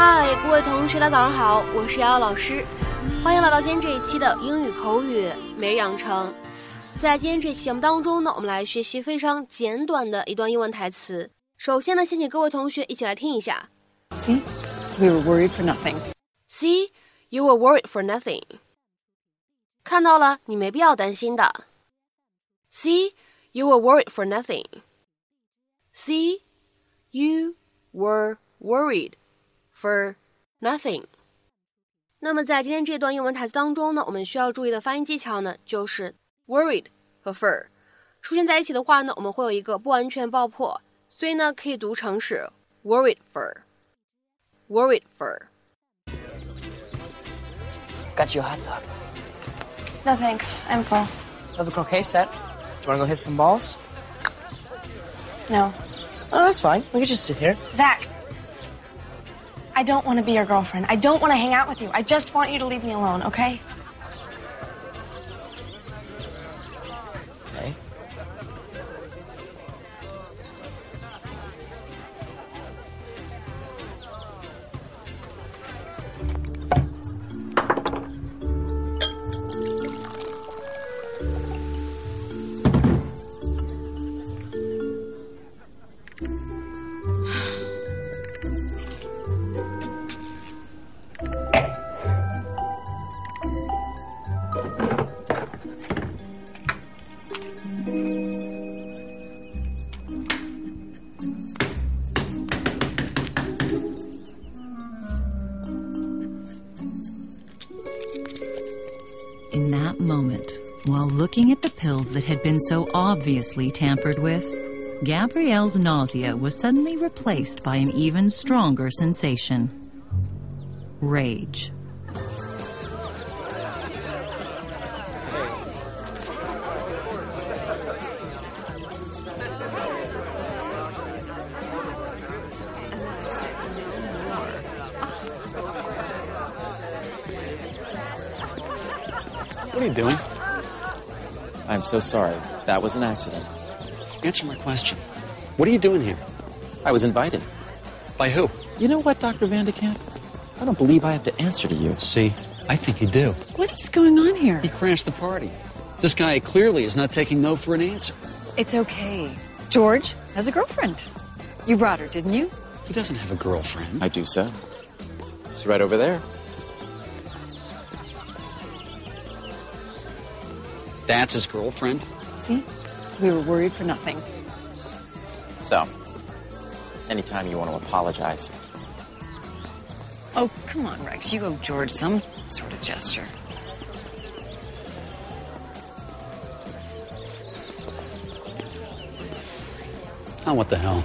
嗨，各位同学，大家早上好，我是瑶瑶老师，欢迎来到今天这一期的英语口语每日养成。在今天这期节目当中呢，我们来学习非常简短的一段英文台词。首先呢，先请各位同学一起来听一下。See, we were worried for nothing. See, you were worried for nothing. 看到了，你没必要担心的。See, you were worried for nothing. See, you were worried for nothing. 那么在今天这段英文台词当中呢，我们需要注意的发音技巧呢，就是 worried 和 for 出现在一起的话呢，我们会有一个不完全爆破，所以呢，可以读成是 worried for, worried for. Got you a hot dog. No thanks, I'm full. Have a croquet set. Do you want to go hit some balls? No. Oh, that's fine. We can just sit here. Zach, I don't want to be your girlfriend. I don't want to hang out with you. I just want you to leave me alone, okay? In that moment, while looking at the pills that had been so obviously tampered with, Gabrielle's nausea was suddenly replaced by an even stronger sensation rage. What are you doing? I'm so sorry. That was an accident. Answer my question. What are you doing here? I was invited. By who? You know what, Dr. Van de Kamp? I don't believe I have to answer to you. See, I think you do. What's going on here? He crashed the party. This guy clearly is not taking no for an answer. It's okay. George has a girlfriend. You brought her, didn't you? He doesn't have a girlfriend. I do so. She's right over there. That's his girlfriend. See? We were worried for nothing. So, anytime you want to apologize. Oh, come on, Rex. You owe George some sort of gesture. Oh, what the hell?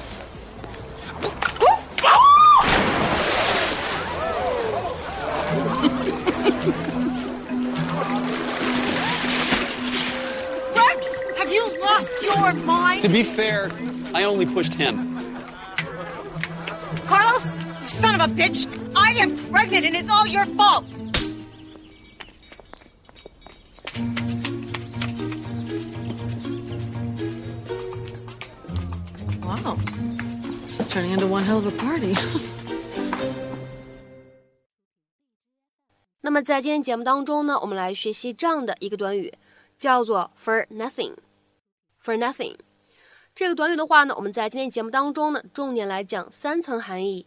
lost your mind? To be fair, I only pushed him. Carlos, you son of a bitch! I am pregnant and it's all your fault! Wow. It's turning into one hell of a party. 那么在今天节目当中呢，我们来学习这样的一个短语，叫做 for nothing。 For nothing 这个短语的话呢，我们在今天节目当中呢，重点来讲三层含义。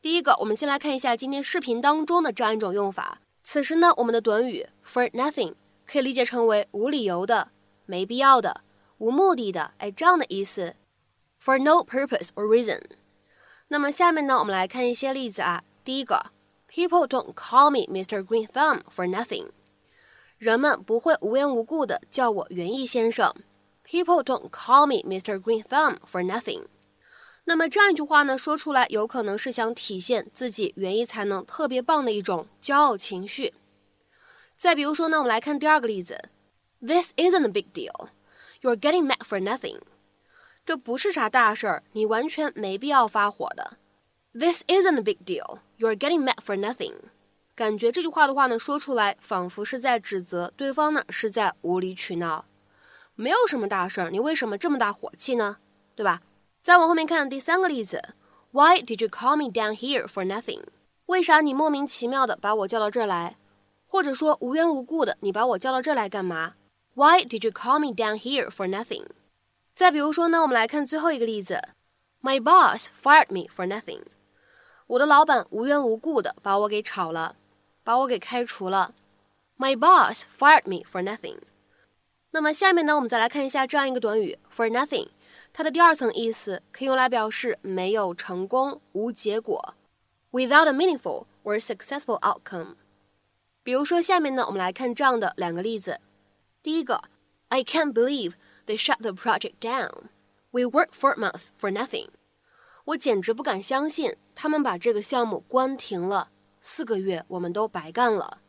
第一个，我们先来看一下今天视频当中的这样一种用法。此时呢，我们的短语 for nothing 可以理解成为无理由的、没必要的、无目的的，哎，这样的意思。For no purpose or reason。那么下面呢，我们来看一些例子啊。第一个，People don't call me Mr. Green Thumb for nothing。人们不会无缘无故的叫我园艺先生。People don't call me Mr. Green Thumb for nothing。那么这样一句话呢，说出来有可能是想体现自己园艺才能特别棒的一种骄傲情绪。再比如说呢，我们来看第二个例子，This isn't a big deal. You're getting mad for nothing. 这不是啥大事儿，你完全没必要发火的。This isn't a big deal. You're getting mad for nothing. 感觉这句话的话呢，说出来仿佛是在指责对方呢是在无理取闹，没有什么大事儿，你为什么这么大火气呢？对吧？再往后面看第三个例子，Why did you call me down here for nothing？为啥你莫名其妙的把我叫到这儿来？或者说无缘无故的你把我叫到这儿来干嘛？Why did you call me down here for nothing？再比如说呢，我们来看最后一个例子：My boss fired me for nothing。我的老板无缘无故的把我给炒了，把我给开除了。My boss fired me for nothing。那么下面呢，我们再来看一下这样一个短语 for nothing，它的第二层意思可以用来表示没有成功、无结果，without a meaningful or successful outcome。比如说下面呢，我们来看这样的两个例子。第一个，I can't believe they shut the project down. We worked for a month for nothing. 我简直不敢相信他们把这个项目关停了，四个月我们都白干了。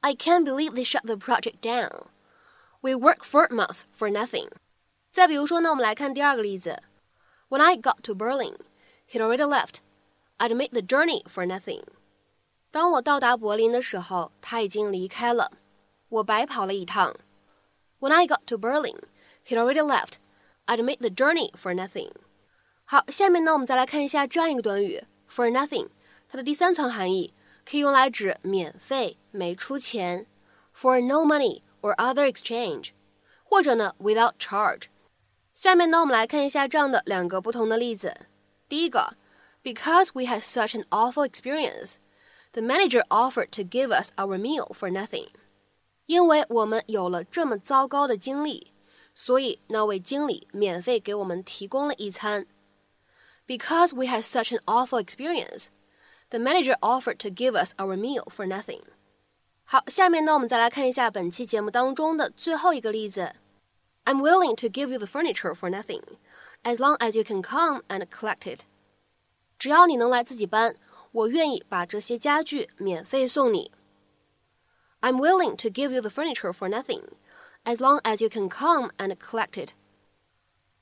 I can't believe they shut the project down. We worked for a month for nothing. 再比如说呢，我们来看第二个例子。When I got to Berlin, he'd already left. I'd made the journey for nothing. 当我到达柏林的时候，他已经离开了，我白跑了一趟。When I got to Berlin, he'd already left. I'd made the journey for nothing. 好，下面呢，我们再来看一下这样一个短语 for nothing，它的第三层含义可以用来指免费、没出钱，for no money。 or other exchange，或者呢 without charge。下面呢，我们来看一下这样的两个不同的例子。第一个，Because we had such an awful experience, the manager offered to give us our meal for nothing。因为我们有了这么糟糕的经历，所以那位经理免费给我们提供了一餐。Because we had such an awful experience, the manager offered to give us our meal for nothing. 好，下面呢，我们再来看一下本期节目当中的最后一个例子。I'm willing to give you the furniture for nothing, as long as you can come and collect it。只要你能来自己搬，我愿意把这些家具免费送你。I'm willing to give you the furniture for nothing, as long as you can come and collect it。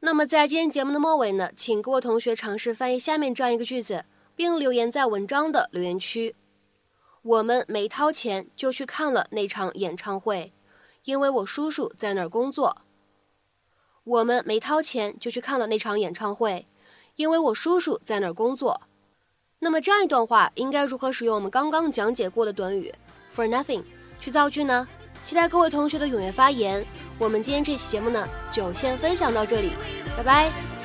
那么在今天节目的末尾呢，请各位同学尝试翻译下面这样一个句子，并留言在文章的留言区。 我们没掏钱就去看了那场演唱会，因为我叔叔在那儿工作。我们没掏钱就去看了那场演唱会，因为我叔叔在那儿工作。那么这样一段话应该如何使用我们刚刚讲解过的短语 for nothing 去造句呢？期待各位同学的踊跃发言。我们今天这期节目呢就先分享到这里，拜拜。